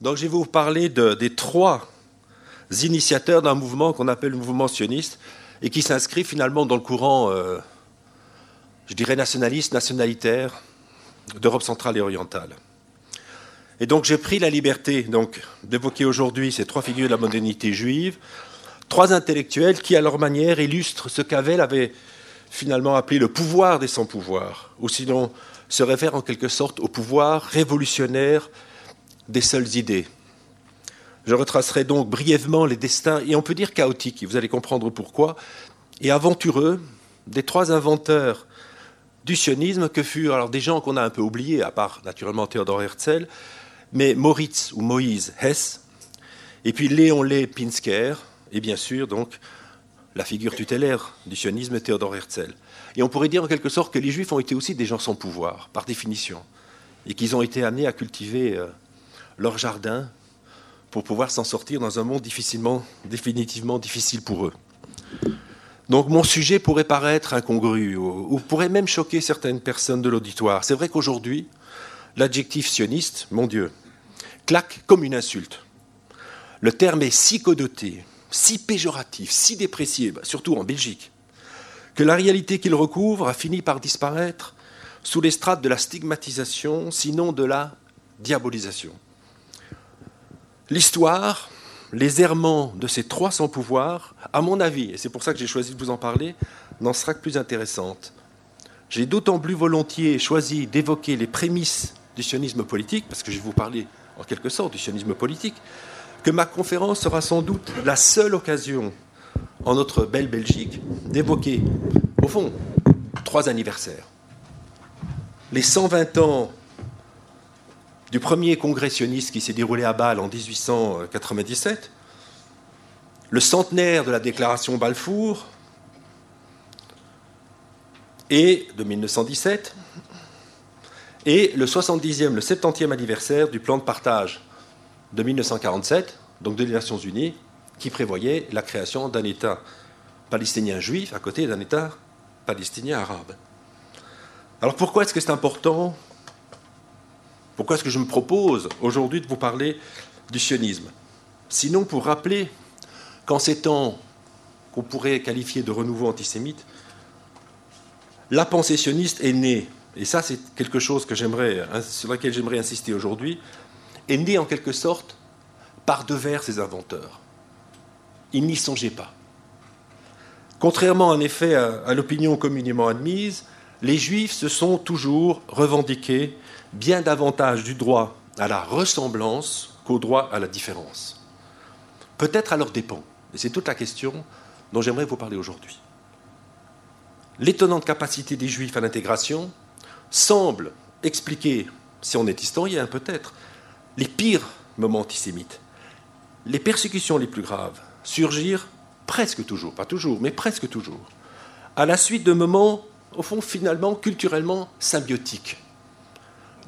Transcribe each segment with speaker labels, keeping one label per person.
Speaker 1: Donc je vais vous parler de, des trois initiateurs d'un mouvement qu'on appelle le mouvement sioniste et qui s'inscrit finalement dans le courant, euh, je dirais, nationaliste, nationalitaire d'Europe centrale et orientale. Et donc j'ai pris la liberté d'évoquer aujourd'hui ces trois figures de la modernité juive, trois intellectuels qui, à leur manière, illustrent ce qu'Avel avait finalement appelé le pouvoir des sans-pouvoirs, ou sinon se réfère en quelque sorte au pouvoir révolutionnaire des seules idées. Je retracerai donc brièvement les destins, et on peut dire chaotiques, et vous allez comprendre pourquoi, et aventureux des trois inventeurs du sionisme que furent alors des gens qu'on a un peu oubliés, à part naturellement Théodore Herzl, mais Moritz ou Moïse Hess, et puis Léon Lé Pinsker, et bien sûr donc la figure tutélaire du sionisme Théodore Herzl. Et on pourrait dire en quelque sorte que les juifs ont été aussi des gens sans pouvoir, par définition, et qu'ils ont été amenés à cultiver euh, leur jardin pour pouvoir s'en sortir dans un monde difficilement, définitivement difficile pour eux. Donc mon sujet pourrait paraître incongru ou, pourrait même choquer certaines personnes de l'auditoire. C'est vrai qu'aujourd'hui, l'adjectif sioniste, mon Dieu, claque comme une insulte. Le terme est si codoté, si péjoratif, si déprécié, bah, surtout en Belgique, que la réalité qu'il recouvre a fini par disparaître sous les strates de la stigmatisation, sinon de la diabolisation. L'histoire, les errements de ces 300 pouvoirs, à mon avis, et c'est pour ça que j'ai choisi de vous en parler, n'en sera que plus intéressante. J'ai d'autant plus volontiers choisi d'évoquer les prémices du sionisme politique, parce que je vais vous parler en quelque sorte du sionisme politique, que ma conférence sera sans doute la seule occasion en notre belle Belgique d'évoquer, au fond, trois anniversaires. Les 120 ans du premier congrès sioniste qui s'est déroulé à Bâle en 1897, le centenaire de la déclaration Balfour et de 1917, et le 70e, le 70e anniversaire du plan de partage de 1947, donc de les Nations Unies, qui prévoyait la création d'un État palestinien juif à côté d'un État palestinien arabe. Alors pourquoi est-ce que c'est important pourquoi est-ce que je me propose aujourd'hui de vous parler du sionisme? Sinon pour rappeler qu'en ces temps qu'on pourrait qualifier de renouveau antisémite, la pensée sioniste est née, et ça c'est quelque chose que sur lequel j'aimerais insister aujourd'hui, est née en quelque sorte par devers ses inventeurs. Ils n'y songeaient pas. Contrairement en effet à l'opinion communément admise, les juifs se sont toujours revendiqués bien davantage du droit à la ressemblance qu'au droit à la différence. Peut-être à leur dépens, et c'est toute la question dont j'aimerais vous parler aujourd'hui. L'étonnante capacité des Juifs à l'intégration semble expliquer, si on est historien peut-être, les pires moments antisémites. Les persécutions les plus graves surgirent presque toujours, pas toujours, mais presque toujours, à la suite de moments, au fond, finalement, culturellement symbiotiques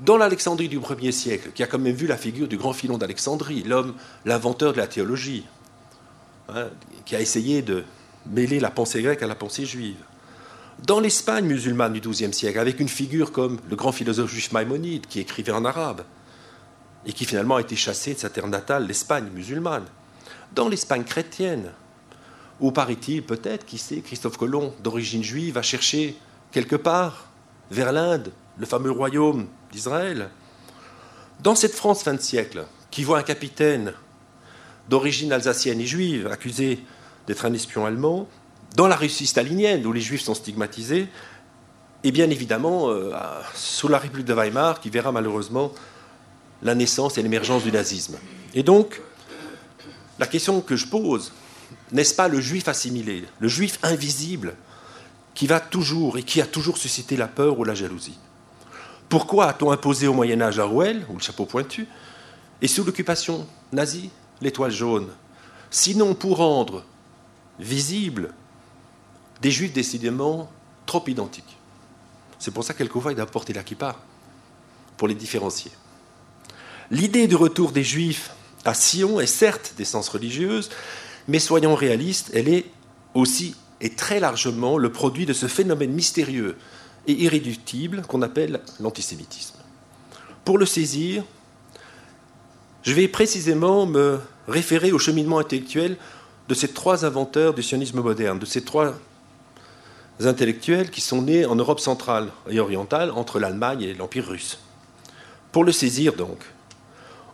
Speaker 1: dans l'Alexandrie du 1er siècle, qui a quand même vu la figure du grand Philon d'Alexandrie, l'homme, l'inventeur de la théologie, hein, qui a essayé de mêler la pensée grecque à la pensée juive. Dans l'Espagne musulmane du XIIe siècle, avec une figure comme le grand philosophe juif Maïmonide, qui écrivait en arabe, et qui finalement a été chassé de sa terre natale, l'Espagne musulmane. Dans l'Espagne chrétienne, où paraît-il peut-être, qui sait, Christophe Colomb, d'origine juive, a cherché quelque part vers l'Inde, le fameux royaume d'Israël. Dans cette France fin de siècle, qui voit un capitaine d'origine alsacienne et juive accusé d'être un espion allemand, dans la Russie stalinienne, où les juifs sont stigmatisés, et bien évidemment euh, sous la République de Weimar, qui verra malheureusement la naissance et l'émergence du nazisme. Et donc, la question que je pose, n'est-ce pas le juif assimilé, le juif invisible, qui va toujours et qui a toujours suscité la peur ou la jalousie? Pourquoi a-t-on imposé au Moyen Âge la rouelle, ou le chapeau pointu, et sous l'occupation nazie, l'étoile jaune Sinon pour rendre visibles des juifs décidément trop identiques? C'est pour ça quelquefois il doit porter la pour les différencier. L'idée du retour des juifs à Sion est certes d'essence religieuse, mais soyons réalistes, elle est aussi et très largement le produit de ce phénomène mystérieux et irréductible qu'on appelle l'antisémitisme. Pour le saisir, Je vais précisément me référer au cheminement intellectuel de ces trois inventeurs du sionisme moderne, de ces trois intellectuels qui sont nés en Europe centrale et orientale entre l'Allemagne et l'Empire russe. Pour le saisir donc,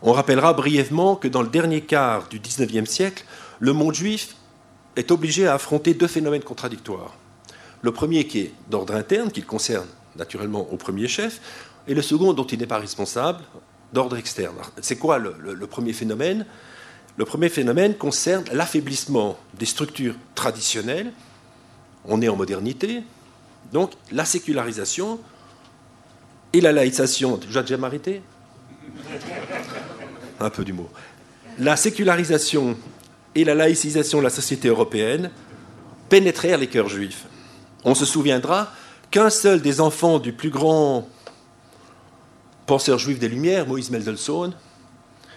Speaker 1: on rappellera brièvement que dans le dernier quart du XIXe siècle, le monde juif est obligé à affronter deux phénomènes contradictoires. Le premier qui est d'ordre interne, qui le concerne naturellement au premier chef, et le second dont il n'est pas responsable, d'ordre externe. C'est quoi le, premier phénomène? Le premier phénomène concerne l'affaiblissement des structures traditionnelles. On est en modernité, donc la sécularisation et la laïcisation. Déjà déjà arrêté? Un peu d'humour. La sécularisation et la laïcisation de la société européenne pénétrèrent les cœurs juifs. On se souviendra qu'un seul des enfants du plus grand penseur juif des Lumières, Moïse Mendelssohn,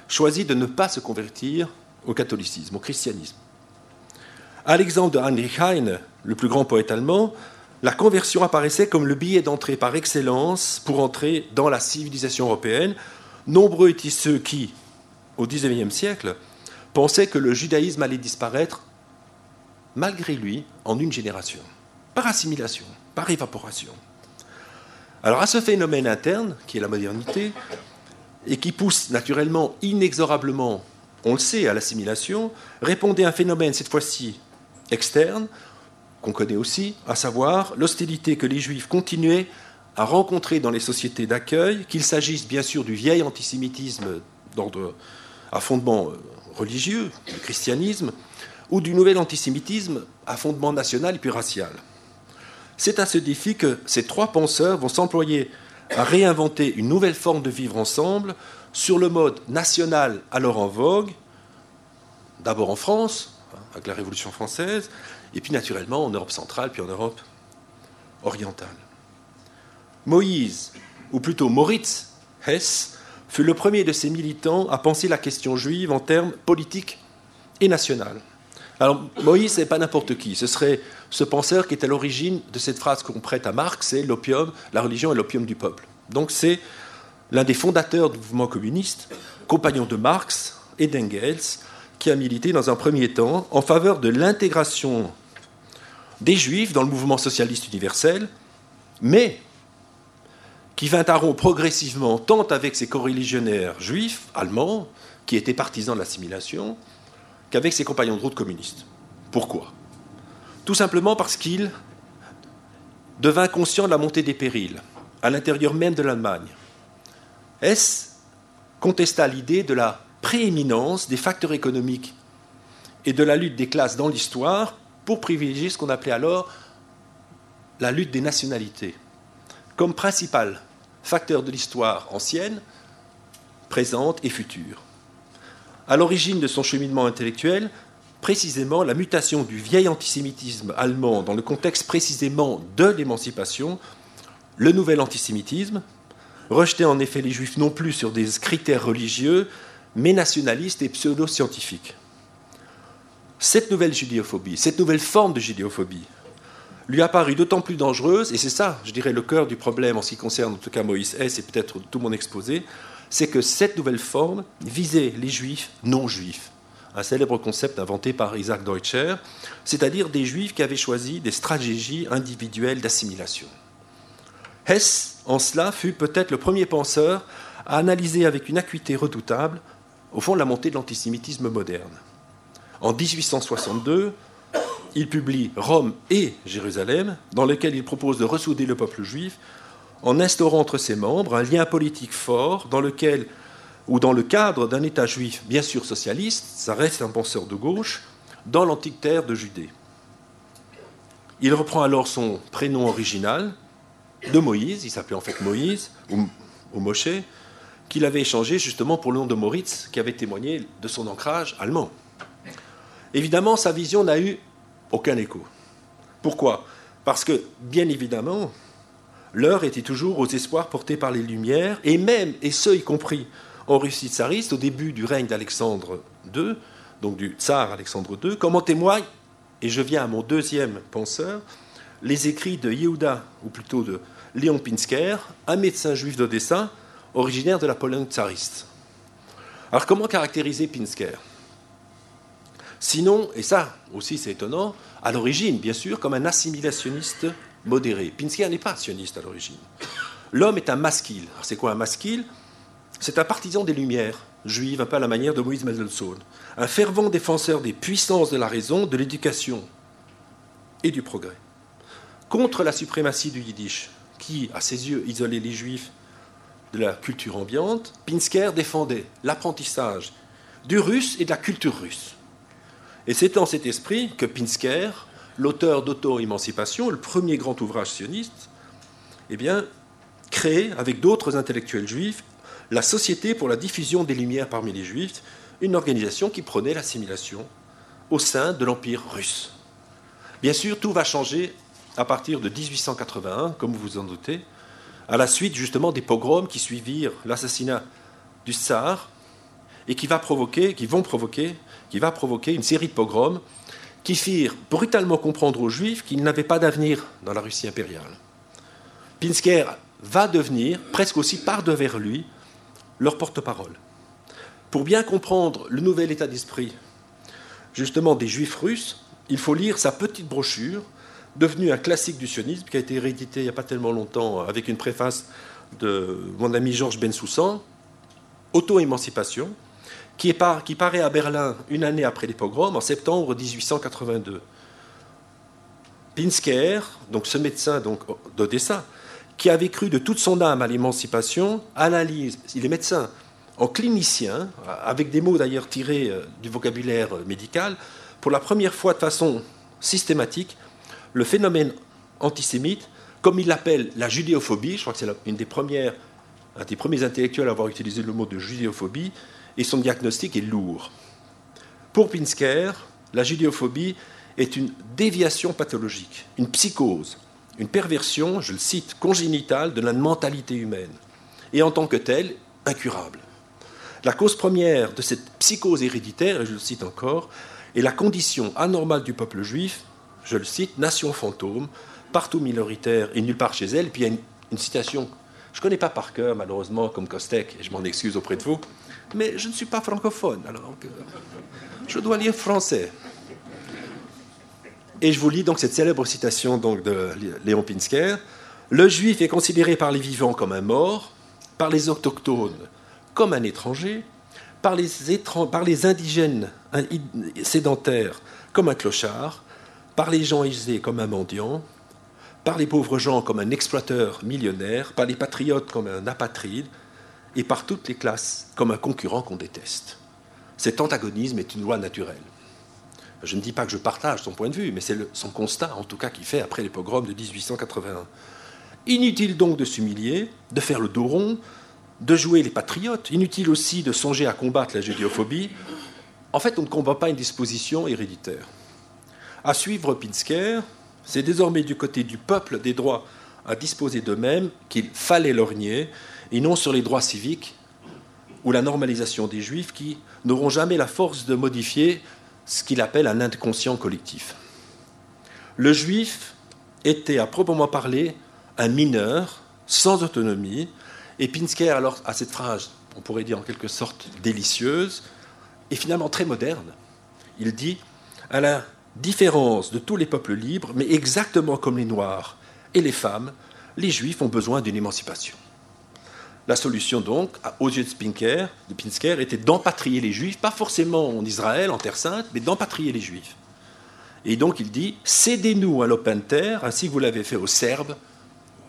Speaker 1: choisit de ne pas se convertir au catholicisme, au christianisme. À l'exemple de Heinrich Heine, le plus grand poète allemand, la conversion apparaissait comme le billet d'entrée par excellence pour entrer dans la civilisation européenne. Nombreux étaient ceux qui, au XIXe siècle, pensaient que le judaïsme allait disparaître, malgré lui, en une génération, par assimilation, par évaporation. Alors à ce phénomène interne, qui est la modernité, et qui pousse naturellement, inexorablement, on le sait, à l'assimilation, répondait un phénomène cette fois-ci externe, qu'on connaît aussi, à savoir l'hostilité que les juifs continuaient à rencontrer dans les sociétés d'accueil, qu'il s'agisse bien sûr du vieil antisémitisme d'ordre à fondement euh, religieux, du christianisme, ou du nouvel antisémitisme à fondement national et puis racial. C'est à ce défi que ces trois penseurs vont s'employer à réinventer une nouvelle forme de vivre ensemble sur le mode national alors en vogue, d'abord en France, hein, avec la Révolution française, et puis naturellement en Europe centrale, puis en Europe orientale. Moïse, ou plutôt Moritz Hess, fut le premier de ces militants à penser la question juive en termes politiques et national. Alors Moïse, n'est pas n'importe qui. Ce serait ce penseur qui est à l'origine de cette phrase qu'on prête à Marx, c'est l'opium, la religion est l'opium du peuple. Donc c'est l'un des fondateurs du mouvement communiste, compagnon de Marx et d'Engels, qui a milité dans un premier temps en faveur de l'intégration des juifs dans le mouvement socialiste universel, mais qui vint à rompre progressivement tant avec ses coreligionnaires juifs, allemands, qui étaient partisans de l'assimilation, qu'avec ses compagnons de route communistes. Pourquoi? Tout simplement parce qu'il devint conscient de la montée des périls à l'intérieur même de l'Allemagne. S contesta l'idée de la prééminence des facteurs économiques et de la lutte des classes dans l'histoire pour privilégier ce qu'on appelait alors la lutte des nationalités comme principal facteur de l'histoire ancienne, présente et future. À l'origine de son cheminement intellectuel, précisément la mutation du vieil antisémitisme allemand dans le contexte précisément de l'émancipation, le nouvel antisémitisme, rejetait en effet les juifs non plus sur des critères religieux, mais nationalistes et pseudo-scientifiques. Cette nouvelle judéophobie, cette nouvelle forme de judéophobie, lui a paru d'autant plus dangereuse, et c'est ça, je dirais, le cœur du problème en ce qui concerne en tout cas Moïse S et peut-être tout mon exposé, c'est que cette nouvelle forme visait les juifs non juifs. Un célèbre concept inventé par Isaac Deutscher, c'est-à-dire des juifs qui avaient choisi des stratégies individuelles d'assimilation. Hess, en cela, fut peut-être le premier penseur à analyser avec une acuité redoutable, au fond, la montée de l'antisémitisme moderne. En 1862, il publie Rome et Jérusalem, dans lequel il propose de ressouder le peuple juif en instaurant entre ses membres un lien politique fort dans lequel, ou dans le cadre d'un État juif bien sûr socialiste, ça reste un penseur de gauche, dans l'antique terre de Judée. Il reprend alors son prénom original de Moïse, il s'appelait en fait Moïse, ou, ou Moshe, qu'il avait échangé justement pour le nom de Moritz, qui avait témoigné de son ancrage allemand. Évidemment, sa vision n'a eu aucun écho. Pourquoi? Parce que, bien évidemment, l'heure était toujours aux espoirs portés par les Lumières, et même, et ce y compris en Russie tsariste, au début du règne d'Alexandre II, donc du tsar Alexandre II, comme en témoigne, et je viens à mon deuxième penseur, les écrits de Yehuda, ou plutôt de Léon Pinsker, un médecin juif d'Odessa, originaire de la Pologne tsariste. Alors comment caractériser Pinsker? Sinon, et ça aussi c'est étonnant, à l'origine, bien sûr, comme un assimilationniste modéré. Pinsker n'est pas sioniste à l'origine. L'homme est un masquille. C'est quoi un masquille C'est un partisan des Lumières juives, un peu à la manière de Moïse Mendelssohn. Un fervent défenseur des puissances de la raison, de l'éducation et du progrès. Contre la suprématie du yiddish, qui, à ses yeux, isolait les juifs de la culture ambiante, Pinsker défendait l'apprentissage du russe et de la culture russe. Et c'est dans cet esprit que Pinsker, l'auteur d'auto-émancipation, le premier grand ouvrage sioniste, eh crée, avec d'autres intellectuels juifs, la Société pour la diffusion des Lumières parmi les Juifs, une organisation qui prenait l'assimilation au sein de l'Empire russe. Bien sûr, tout va changer à partir de 1881, comme vous vous en doutez, à la suite justement des pogroms qui suivirent l'assassinat du tsar et qui, qui vont provoquer, qui va provoquer une série de pogroms qui firent brutalement comprendre aux Juifs qu'ils n'avaient pas d'avenir dans la Russie impériale. Pinsker va devenir, presque aussi par devers lui, leur porte-parole. Pour bien comprendre le nouvel état d'esprit, justement des Juifs russes, il faut lire sa petite brochure, devenue un classique du sionisme, qui a été réédité il n'y a pas tellement longtemps avec une préface de mon ami Georges Bensoussan, Auto-émancipation, qui, paraît à Berlin une année après les pogroms, en septembre 1882. Pinsker, donc ce médecin d'Odessa, qui avait cru de toute son âme à l'émancipation, analyse, il est médecin, en clinicien, avec des mots d'ailleurs tirés euh, du vocabulaire médical, pour la première fois de façon systématique, le phénomène antisémite, comme il l'appelle la judéophobie, je crois que c'est une un des premiers intellectuels à avoir utilisé le mot de judéophobie, et son diagnostic est lourd. Pour Pinsker, la judéophobie est une déviation pathologique, une psychose, une perversion, je le cite, congénitale de la mentalité humaine, et en tant que telle, incurable. La cause première de cette psychose héréditaire, et je le cite encore, est la condition anormale du peuple juif, je le cite, nation fantôme, partout minoritaire et nulle part chez elle. Puis il y a une, citation, je ne connais pas par cœur, malheureusement, comme Kostek, et je m'en excuse auprès de vous, mais je ne suis pas francophone, alors je dois lire français. Et je vous lis donc cette célèbre citation de Léon Pinsker. Le juif est considéré par les vivants comme un mort, par les autochtones comme un étranger, par les, par les indigènes sédentaires comme un clochard, par les gens aisés comme un mendiant, par les pauvres gens comme un exploiteur millionnaire, par les patriotes comme un apatride, et par toutes les classes comme un concurrent qu'on déteste. Cet antagonisme est une loi naturelle. Je ne dis pas que je partage son point de vue, mais c'est son constat, en tout cas, qu'il fait après les pogroms de 1881. Inutile donc de s'humilier, de faire le dos rond, de jouer les patriotes. Inutile aussi de songer à combattre la judéophobie. En fait, on ne combat pas une disposition héréditaire. À suivre Pinsker, c'est désormais du côté du peuple des droits à disposer d'eux-mêmes qu'il fallait lorgner, et non sur les droits civiques ou la normalisation des juifs qui n'auront jamais la force de modifier ce qu'il appelle un inconscient collectif. Le juif était à proprement parler un mineur sans autonomie, et Pinsker alors a cette phrase, on pourrait dire en quelque sorte délicieuse, et finalement très moderne. Il dit, à la différence de tous les peuples libres, mais exactement comme les Noirs et les femmes, les Juifs ont besoin d'une émancipation. La solution donc, aux yeux de Pinsker, était d'empatrier les Juifs, pas forcément en Israël, en Terre Sainte, mais d'empatrier les Juifs. Et donc il dit cédez-nous à l'Openter, ainsi que vous l'avez fait aux Serbes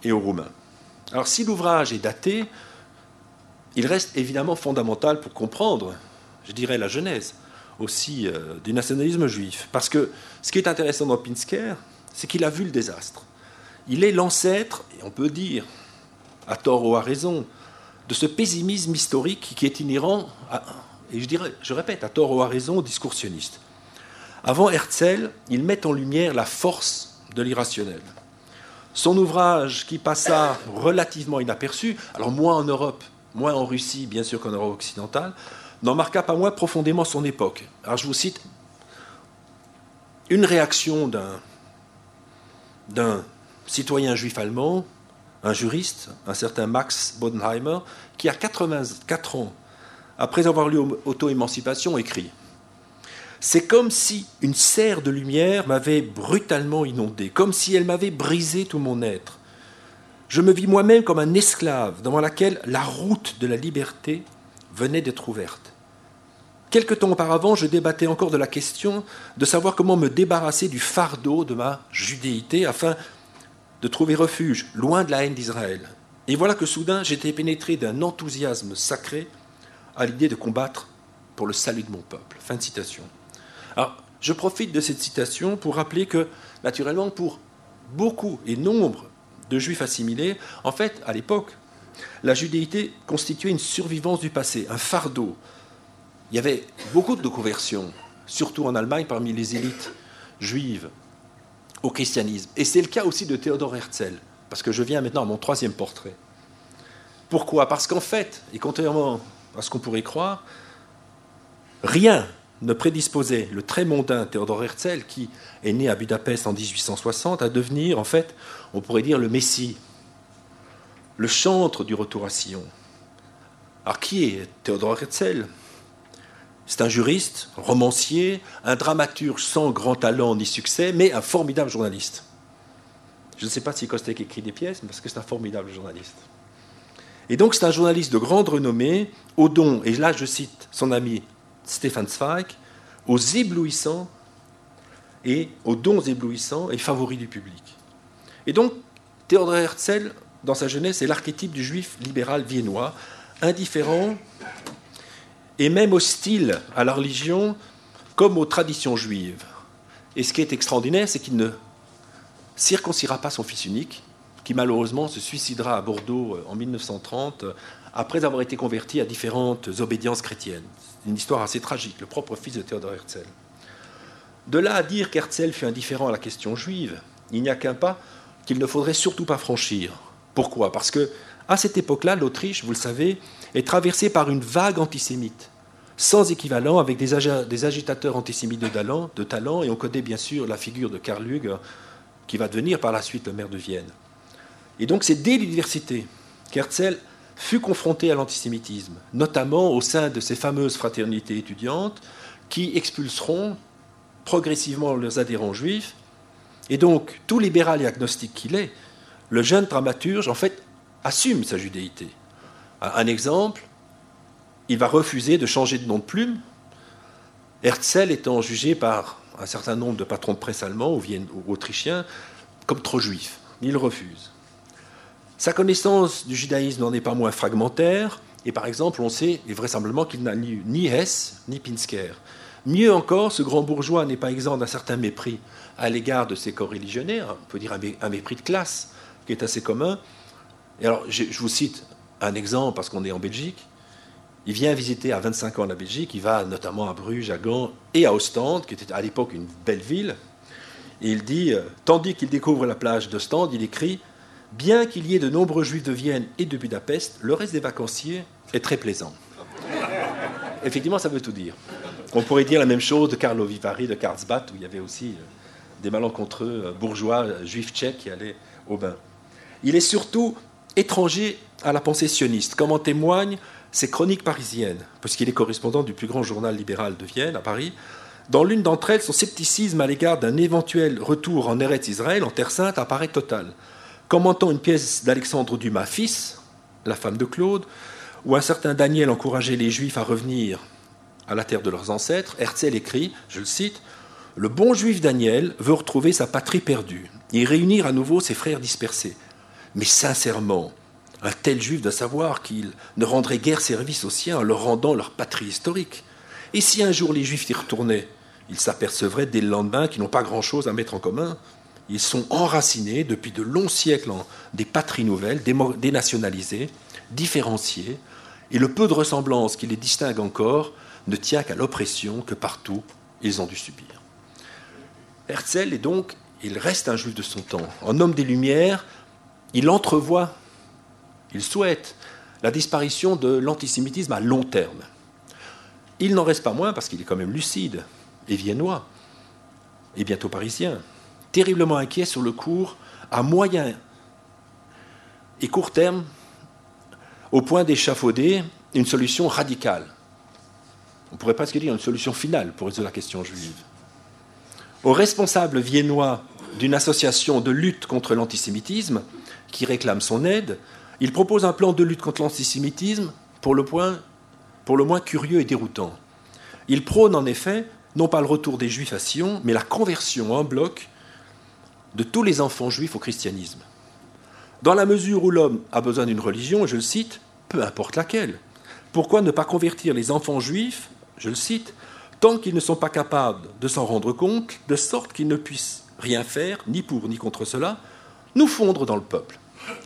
Speaker 1: et aux Roumains. Alors si l'ouvrage est daté, il reste évidemment fondamental pour comprendre, je dirais, la genèse aussi euh, du nationalisme juif. Parce que ce qui est intéressant dans Pinsker, c'est qu'il a vu le désastre. Il est l'ancêtre, et on peut dire, à tort ou à raison, de ce pessimisme historique qui est inhérent, et je, dirais, je répète, à tort ou à raison, au discours sioniste. Avant Herzl, il met en lumière la force de l'irrationnel. Son ouvrage, qui passa relativement inaperçu, alors moins en Europe, moins en Russie, bien sûr qu'en Europe occidentale, n'en marqua pas moins profondément son époque. Alors je vous cite une réaction d'un citoyen juif allemand un juriste, un certain Max Bodenheimer, qui à 84 ans après avoir lu Auto-émancipation, écrit C'est comme si une serre de lumière m'avait brutalement inondé, comme si elle m'avait brisé tout mon être. Je me vis moi-même comme un esclave devant laquelle la route de la liberté venait d'être ouverte. Quelque temps auparavant, je débattais encore de la question de savoir comment me débarrasser du fardeau de ma judéité afin de trouver refuge loin de la haine d'Israël. Et voilà que soudain j'étais pénétré d'un enthousiasme sacré à l'idée de combattre pour le salut de mon peuple. Fin de citation. Alors, je profite de cette citation pour rappeler que, naturellement, pour beaucoup et nombre de juifs assimilés, en fait, à l'époque, la judéité constituait une survivance du passé, un fardeau. Il y avait beaucoup de conversions, surtout en Allemagne parmi les élites juives, au christianisme. Et c'est le cas aussi de Théodore Herzl, parce que je viens maintenant à mon troisième portrait. Pourquoi? Parce qu'en fait, et contrairement à ce qu'on pourrait croire, rien ne prédisposait le très mondain Théodore Herzl, qui est né à Budapest en 1860, à devenir, en fait, on pourrait dire le Messie, le chantre du retour à Sion. Alors qui est Théodore Herzl? C'est un juriste, romancier, un dramaturge sans grand talent ni succès, mais un formidable journaliste. Je ne sais pas si Kostek écrit des pièces, parce que c'est un formidable journaliste. Et donc c'est un journaliste de grande renommée, au don, et là je cite son ami Stéphane Zweig, aux éblouissants et aux dons éblouissants et favoris du public. Et donc, Théodore Herzl, dans sa jeunesse, est l'archétype du juif libéral viennois, indifférent et même hostile à la religion comme aux traditions juives. Et ce qui est extraordinaire, c'est qu'il ne circoncira pas son fils unique, qui malheureusement se suicidera à Bordeaux euh, en 1930 après avoir été converti à différentes obédiences chrétiennes. C'est une histoire assez tragique, le propre fils de Théodore Herzl. De là à dire qu'Herzl fut indifférent à la question juive, il n'y a qu'un pas qu'il ne faudrait surtout pas franchir. Pourquoi? Parce que à cette époque-là, l'Autriche, vous le savez, est traversée par une vague antisémite, sans équivalent, avec des, agitateurs antisémites de talent, de talent, et on connaît bien sûr la figure de Karl Lugue, qui va devenir par la suite le maire de Vienne. Et donc c'est dès l'université qu'Herzl fut confronté à l'antisémitisme, notamment au sein de ces fameuses fraternités étudiantes qui expulseront progressivement leurs adhérents juifs. Et donc, tout libéral et agnostique qu'il est, le jeune dramaturge, en fait, assume sa judéité. Un exemple, il va refuser de changer de nom de plume, Herzl étant jugé par un certain nombre de patrons de presse allemands ou, autrichiens comme trop juif. Il refuse. Sa connaissance du judaïsme n'en est pas moins fragmentaire, et par exemple, on sait et vraisemblablement qu'il n'a lu ni Hess ni Pinsker. Mieux encore, ce grand bourgeois n'est pas exempt d'un certain mépris à l'égard de ses co-religionnaires, on peut dire un mépris de classe qui est assez commun. Et alors, je vous cite un exemple parce qu'on est en Belgique. Il vient visiter à 25 ans la Belgique, il va notamment à Bruges, à Gand et à Ostende, qui était à l'époque une belle ville. Et il dit, euh, tandis qu'il découvre la plage d'Ostende, il écrit Bien qu'il y ait de nombreux juifs de Vienne et de Budapest, le reste des vacanciers est très plaisant. Effectivement, ça veut tout dire. On pourrait dire la même chose de Carlo Vivari, de Karlsbad, où il y avait aussi euh, des malencontreux euh, bourgeois juifs tchèques qui allaient au bain. Il est surtout étranger à la pensée sioniste, comme en témoignent ses chroniques parisiennes, puisqu'il est correspondant du plus grand journal libéral de Vienne, à Paris. Dans l'une d'entre elles, son scepticisme à l'égard d'un éventuel retour en Eretz Israël, en Terre Sainte, apparaît total commentant une pièce d'Alexandre Dumas, fils, la femme de Claude, où un certain Daniel encourageait les Juifs à revenir à la terre de leurs ancêtres, Herzl écrit, je le cite, Le bon juif Daniel veut retrouver sa patrie perdue et réunir à nouveau ses frères dispersés. Mais sincèrement, un tel juif doit savoir qu'il ne rendrait guère service aux siens en leur rendant leur patrie historique. Et si un jour les juifs y retournaient, ils s'apercevraient dès le lendemain qu'ils n'ont pas grand-chose à mettre en commun. Ils sont enracinés depuis de longs siècles en des patries nouvelles, dénationalisées, différenciées, et le peu de ressemblance qui les distingue encore ne tient qu'à l'oppression que partout ils ont dû subir. Herzl est donc, il reste un juif de son temps. En homme des Lumières, il entrevoit, il souhaite la disparition de l'antisémitisme à long terme. Il n'en reste pas moins, parce qu'il est quand même lucide et viennois, et bientôt parisien, terriblement inquiet sur le cours à moyen et court terme, au point d'échafauder une solution radicale on pourrait presque dire une solution finale pour résoudre la question juive. Aux responsables viennois d'une association de lutte contre l'antisémitisme, qui réclame son aide, il propose un plan de lutte contre l'antisémitisme pour le, moins curieux et déroutant. Il prône en effet non pas le retour des juifs à Sion, mais la conversion en bloc de tous les enfants juifs au christianisme. Dans la mesure où l'homme a besoin d'une religion, je le cite, peu importe laquelle, pourquoi ne pas convertir les enfants juifs, je le cite, tant qu'ils ne sont pas capables de s'en rendre compte, de sorte qu'ils ne puissent rien faire, ni pour ni contre cela, nous fondre dans le peuple.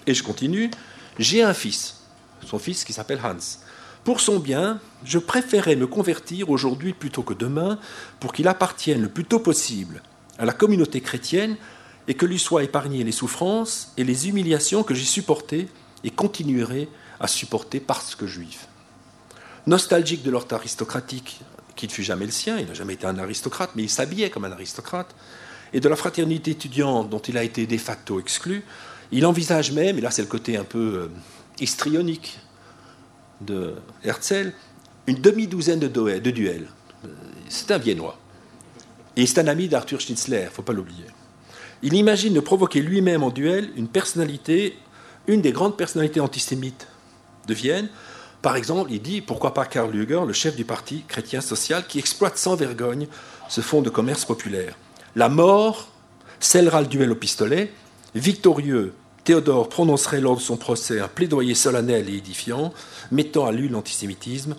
Speaker 1: Et je continue, j'ai un fils, son fils qui s'appelle Hans. Pour son bien, je préférais me convertir aujourd'hui plutôt que demain pour qu'il appartienne le plus tôt possible à la communauté chrétienne et que lui soient épargnées les souffrances et les humiliations que j'ai supportées et continuerai à supporter parce que juif. Nostalgique de l'ordre aristocratique qui ne fut jamais le sien, il n'a jamais été un aristocrate, mais il s'habillait comme un aristocrate, et de la fraternité étudiante dont il a été de facto exclu, il envisage même, et là c'est le côté un peu euh, histrionique de Herzl, une demi-douzaine de, duels. Euh, c'est un Viennois. Et c'est un ami d'Arthur Schnitzler, il ne faut pas l'oublier. Il imagine de provoquer lui-même en duel une personnalité, une des grandes personnalités antisémites de Vienne. Par exemple, il dit pourquoi pas Karl Lueger, le chef du parti chrétien social, qui exploite sans vergogne ce fonds de commerce populaire. La mort scellera le duel au pistolet. Victorieux, Théodore prononcerait lors de son procès un plaidoyer solennel et édifiant, mettant à lui l'antisémitisme.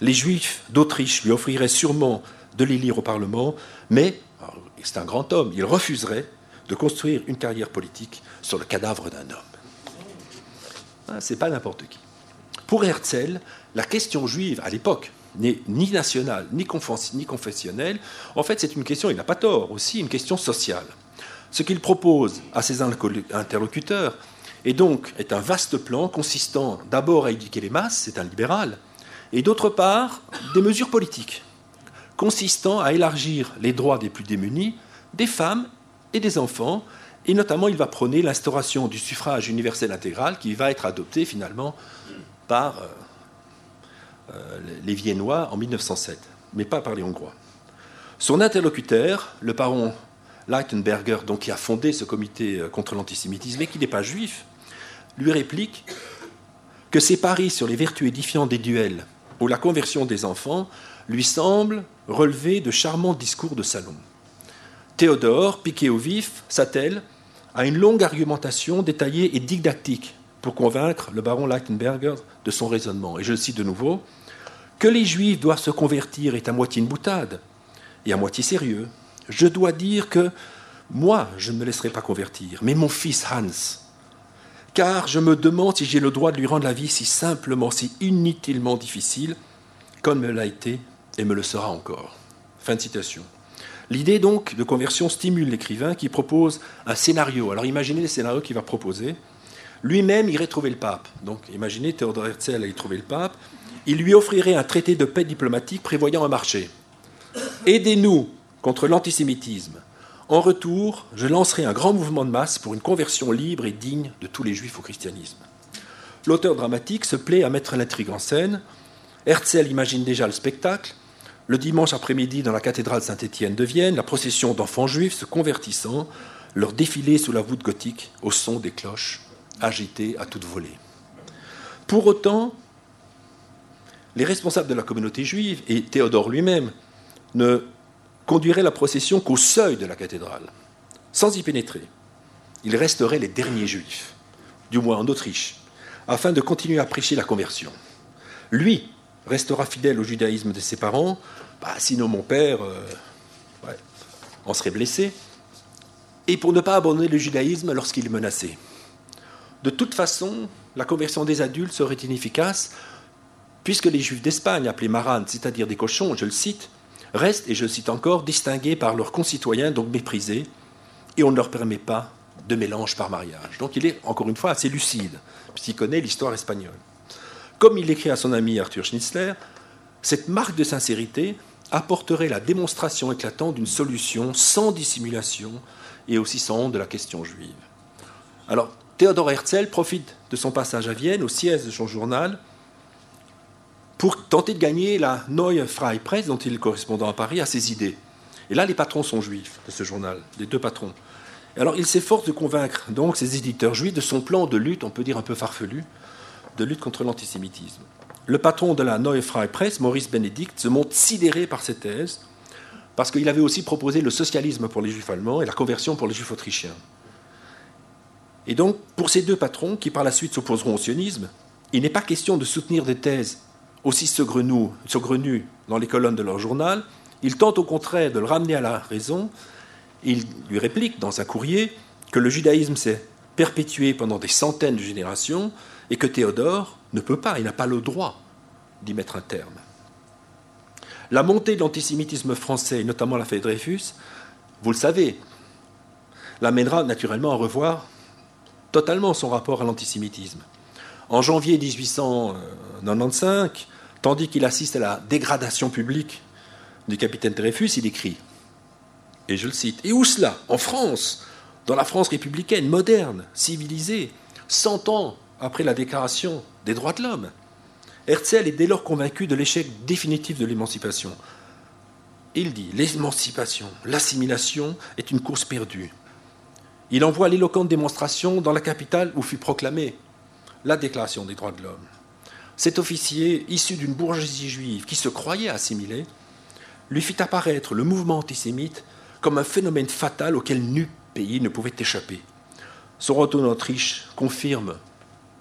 Speaker 1: Les Juifs d'Autriche lui offriraient sûrement de l'élire au Parlement, mais, c'est un grand homme, il refuserait de construire une carrière politique sur le cadavre d'un homme. Ah, c'est pas n'importe qui. Pour Herzl, la question juive à l'époque n'est ni nationale, ni, ni confessionnelle. En fait, c'est une question, il n'a pas tort, aussi une question sociale. Ce qu'il propose à ses interlocuteurs est donc un vaste plan consistant d'abord à éduquer les masses, c'est un libéral, et d'autre part des mesures politiques consistant à élargir les droits des plus démunis, des femmes et des enfants, et notamment il va prôner l'instauration du suffrage universel intégral qui va être adopté finalement par euh, euh, les Viennois en 1907, mais pas par les Hongrois. Son interlocuteur, le baron Leitenberger, donc, qui a fondé ce comité euh, contre l'antisémitisme et qui n'est pas juif, lui réplique que ses paris sur les vertus édifiantes des duels ou la conversion des enfants lui semblent relever de charmants discours de salon. Théodore, piqué au vif, s'attelle à une longue argumentation détaillée et didactique pour convaincre le baron Leitenberger de son raisonnement. Et je le cite de nouveau Que les juifs doivent se convertir est à moitié une boutade et à moitié sérieux. Je dois dire que moi, je ne me laisserai pas convertir, mais mon fils Hans. Car je me demande si j'ai le droit de lui rendre la vie si simplement, si inutilement difficile, comme me l'a été et me le sera encore. Fin de citation. L'idée donc de conversion stimule l'écrivain qui propose un scénario. Alors imaginez le scénario qu'il va proposer. Lui-même irait trouver le pape. Donc imaginez Théodore Herzl aller trouver le pape. Il lui offrirait un traité de paix diplomatique prévoyant un marché. Aidez-nous contre l'antisémitisme. En retour, je lancerai un grand mouvement de masse pour une conversion libre et digne de tous les juifs au christianisme. L'auteur dramatique se plaît à mettre l'intrigue en scène. Herzl imagine déjà le spectacle le dimanche après-midi dans la cathédrale Saint-Étienne de Vienne, la procession d'enfants juifs se convertissant, leur défilé sous la voûte gothique au son des cloches agitées à toute volée. Pour autant, les responsables de la communauté juive et Théodore lui-même ne conduiraient la procession qu'au seuil de la cathédrale, sans y pénétrer. Ils resteraient les derniers juifs, du moins en Autriche, afin de continuer à prêcher la conversion. Lui restera fidèle au judaïsme de ses parents, bah, sinon mon père euh, en serait blessé, et pour ne pas abandonner le judaïsme lorsqu'il est menacé. De toute façon, la conversion des adultes serait inefficace, puisque les juifs d'Espagne, appelés maranes, c'est-à-dire des cochons, je le cite, restent, et je cite encore, distingués par leurs concitoyens, donc méprisés, et on ne leur permet pas de mélange par mariage. Donc il est, encore une fois, assez lucide, puisqu'il connaît l'histoire espagnole. Comme il l'écrit à son ami Arthur Schnitzler, cette marque de sincérité apporterait la démonstration éclatante d'une solution sans dissimulation et aussi sans honte de la question juive. Alors, Théodore Herzl profite de son passage à Vienne, au siège de son journal, pour tenter de gagner la Neue Freie Presse, dont il est correspondant à Paris, à ses idées. Et là, les patrons sont juifs de ce journal, les deux patrons. Alors, il s'efforce de convaincre donc ces éditeurs juifs de son plan de lutte, on peut dire un peu farfelu, de lutte contre l'antisémitisme. Le patron de la Neue Freie Presse, Maurice Benedict, se montre sidéré par cette thèse, parce qu'il avait aussi proposé le socialisme pour les juifs allemands et la conversion pour les juifs autrichiens. Et donc, pour ces deux patrons, qui par la suite s'opposeront au sionisme, il n'est pas question de soutenir des thèses aussi saugrenues dans les colonnes de leur journal, il tente au contraire de le ramener à la raison. Il lui réplique dans un courrier que le judaïsme s'est perpétué pendant des centaines de générations et que Théodore ne peut pas, il n'a pas le droit d'y mettre un terme. La montée de l'antisémitisme français, notamment l'affaire Dreyfus, vous le savez, l'amènera naturellement à revoir totalement son rapport à l'antisémitisme. En janvier 1895, tandis qu'il assiste à la dégradation publique du capitaine Dreyfus, il écrit, et je le cite, Et où cela? En France, dans la France républicaine, moderne, civilisée, cent ans après la déclaration des droits de l'homme. Herzl est dès lors convaincu de l'échec définitif de l'émancipation. Il dit L'émancipation, l'assimilation est une course perdue. Il envoie l'éloquente démonstration dans la capitale où fut proclamée la Déclaration des droits de l'homme. Cet officier, issu d'une bourgeoisie juive qui se croyait assimilée, lui fit apparaître le mouvement antisémite comme un phénomène fatal auquel nul pays ne pouvait échapper. Son retour en Autriche confirme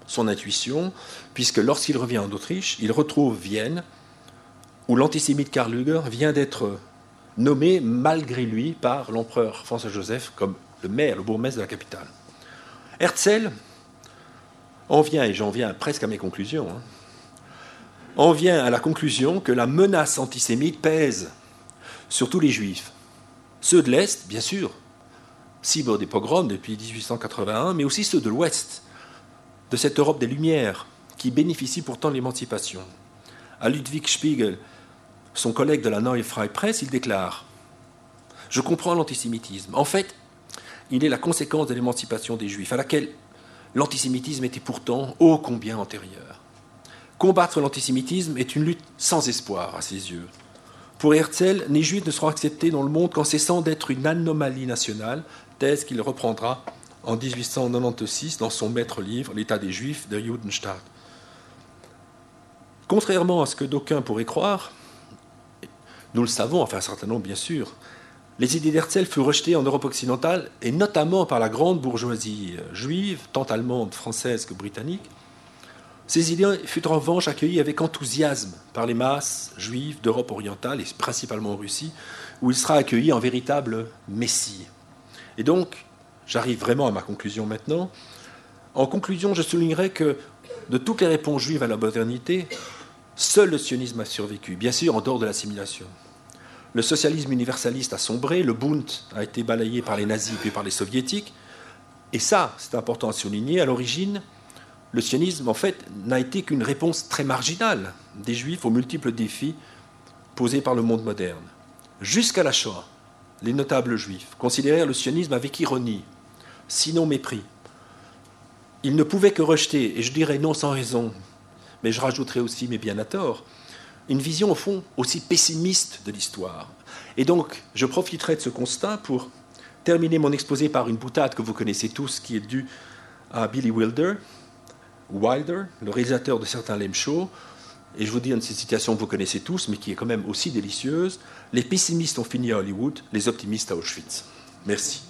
Speaker 1: son intuition, puisque lorsqu'il revient en Autriche, il retrouve Vienne, où l'antisémite Karl Luger vient d'être nommé malgré lui par l'empereur François-Joseph comme le maire, le bourgmestre de la capitale. Herzl en vient, et j'en viens presque à mes conclusions, hein, en vient à la conclusion que la menace antisémite pèse sur tous les juifs. Ceux de l'Est, bien sûr, cible des pogroms depuis 1881, mais aussi ceux de l'Ouest, de cette Europe des Lumières, qui bénéficie pourtant de l'émancipation. À Ludwig Spiegel, son collègue de la Neue Freie Presse, il déclare Je comprends l'antisémitisme. En fait, il est la conséquence de l'émancipation des Juifs, à laquelle l'antisémitisme était pourtant ô combien antérieur. Combattre l'antisémitisme est une lutte sans espoir à ses yeux. Pour Herzl, les Juifs ne seront acceptés dans le monde qu'en cessant d'être une anomalie nationale, thèse qu'il reprendra en 1896 dans son maître livre L'état des Juifs de Judenstadt. Contrairement à ce que d'aucuns pourraient croire, nous le savons, enfin un certain nombre bien sûr, les idées d'Herzl furent rejetées en Europe occidentale et notamment par la grande bourgeoisie juive, tant allemande, française que britannique, ces idées furent en revanche accueillies avec enthousiasme par les masses juives d'Europe orientale et principalement en Russie, où il sera accueilli en véritable messie. Et donc, j'arrive vraiment à ma conclusion maintenant. En conclusion, je soulignerai que de toutes les réponses juives à la modernité, seul le sionisme a survécu, bien sûr en dehors de l'assimilation. Le socialisme universaliste a sombré, le Bund a été balayé par les nazis puis par les soviétiques, et ça, c'est important à souligner, à l'origine, le sionisme, en fait, n'a été qu'une réponse très marginale des juifs aux multiples défis posés par le monde moderne. Jusqu'à la Shoah, les notables juifs considérèrent le sionisme avec ironie, sinon mépris. Ils ne pouvaient que rejeter, et je dirais non sans raison, mais je rajouterai aussi, mais bien à tort, une vision au fond aussi pessimiste de l'histoire. Et donc, je profiterai de ce constat pour terminer mon exposé par une boutade que vous connaissez tous, qui est due à Billy Wilder, Wilder, le réalisateur de certains Lem Show, et je vous dis une citation que vous connaissez tous, mais qui est quand même aussi délicieuse Les pessimistes ont fini à Hollywood, les optimistes à Auschwitz. Merci.